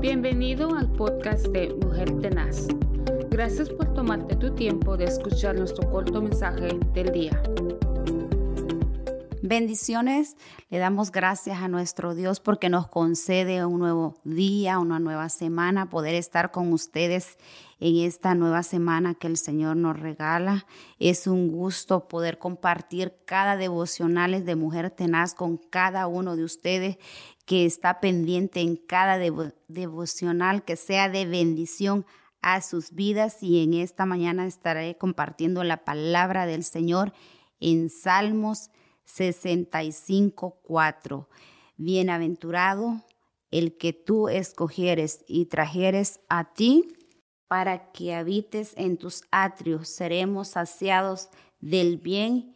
Bienvenido al podcast de Mujer Tenaz. Gracias por tomarte tu tiempo de escuchar nuestro corto mensaje del día. Bendiciones, le damos gracias a nuestro Dios porque nos concede un nuevo día, una nueva semana, poder estar con ustedes en esta nueva semana que el Señor nos regala. Es un gusto poder compartir cada devocionales de Mujer Tenaz con cada uno de ustedes que está pendiente en cada devocional, que sea de bendición a sus vidas. Y en esta mañana estaré compartiendo la palabra del Señor en Salmos 65, 4. Bienaventurado el que tú escogieres y trajeres a ti para que habites en tus atrios. Seremos saciados del bien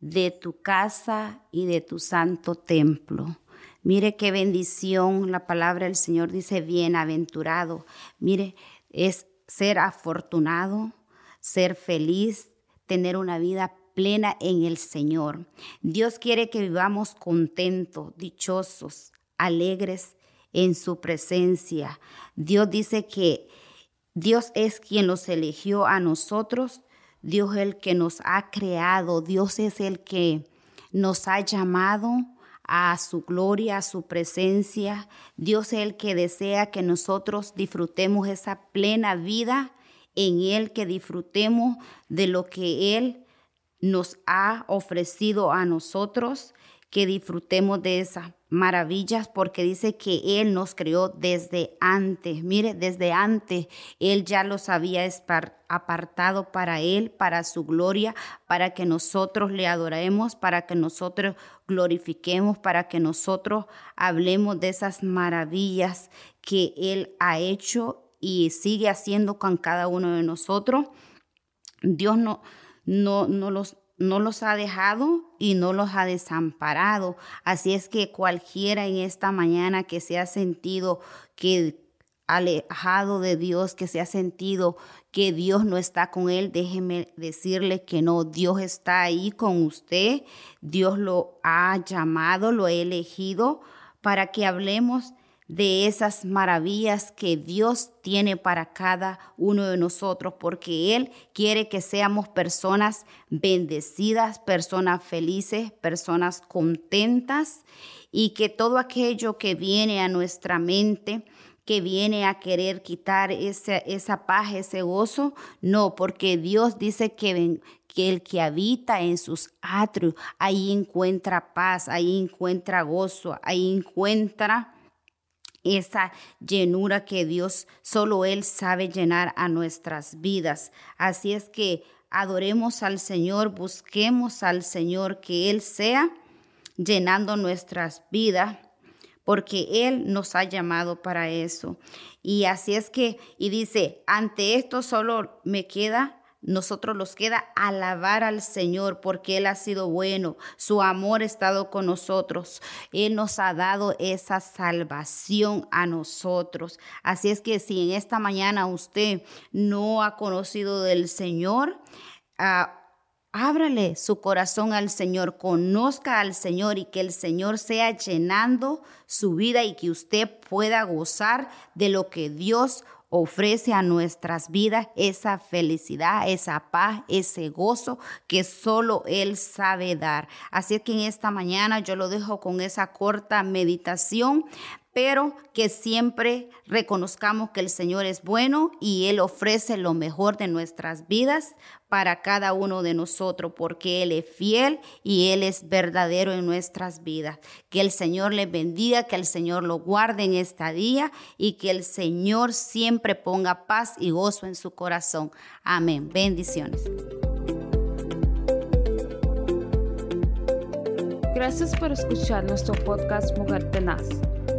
de tu casa y de tu santo templo. Mire qué bendición, la palabra del Señor dice bienaventurado. Mire, es ser afortunado, ser feliz, tener una vida plena en el Señor. Dios quiere que vivamos contentos, dichosos, alegres en su presencia. Dios dice que Dios es quien los eligió a nosotros, Dios es el que nos ha creado, Dios es el que nos ha llamado a su gloria, a su presencia. Dios es el que desea que nosotros disfrutemos esa plena vida en Él, que disfrutemos de lo que Él nos ha ofrecido a nosotros, que disfrutemos de esas maravillas porque dice que Él nos creó desde antes. Mire, desde antes Él ya los había apartado para Él, para su gloria, para que nosotros le adoremos, para que nosotros glorifiquemos, para que nosotros hablemos de esas maravillas que Él ha hecho y sigue haciendo con cada uno de nosotros. Dios no, no, no los no los ha dejado y no los ha desamparado. Así es que cualquiera en esta mañana que se ha sentido que alejado de Dios, que se ha sentido que Dios no está con él, déjeme decirle que no, Dios está ahí con usted, Dios lo ha llamado, lo ha elegido para que hablemos de esas maravillas que Dios tiene para cada uno de nosotros, porque Él quiere que seamos personas bendecidas, personas felices, personas contentas y que todo aquello que viene a nuestra mente, que viene a querer quitar esa, esa paz, ese gozo, no, porque Dios dice que, que el que habita en sus atrios, ahí encuentra paz, ahí encuentra gozo, ahí encuentra esa llenura que Dios solo Él sabe llenar a nuestras vidas. Así es que adoremos al Señor, busquemos al Señor que Él sea llenando nuestras vidas porque Él nos ha llamado para eso. Y así es que, y dice, ante esto solo me queda nosotros nos queda alabar al Señor porque Él ha sido bueno, su amor ha estado con nosotros, Él nos ha dado esa salvación a nosotros. Así es que si en esta mañana usted no ha conocido del Señor, ah, Ábrale su corazón al Señor, conozca al Señor y que el Señor sea llenando su vida y que usted pueda gozar de lo que Dios a nuestras vidas esa felicidad, esa paz, ese gozo que solo Él sabe dar. Así que en esta mañana yo lo dejo con esa corta meditación pero que siempre reconozcamos que el Señor es bueno y Él ofrece lo mejor de nuestras vidas para cada uno de nosotros, porque Él es fiel y Él es verdadero en nuestras vidas. Que el Señor les bendiga, que el Señor lo guarde en esta día y que el Señor siempre ponga paz y gozo en su corazón. Amén. Bendiciones. Gracias por escuchar nuestro podcast Mujer Tenaz.